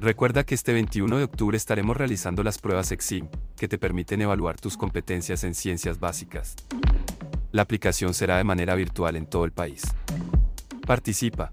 Recuerda que este 21 de octubre estaremos realizando las pruebas EXIM, que te permiten evaluar tus competencias en ciencias básicas. La aplicación será de manera virtual en todo el país. Participa.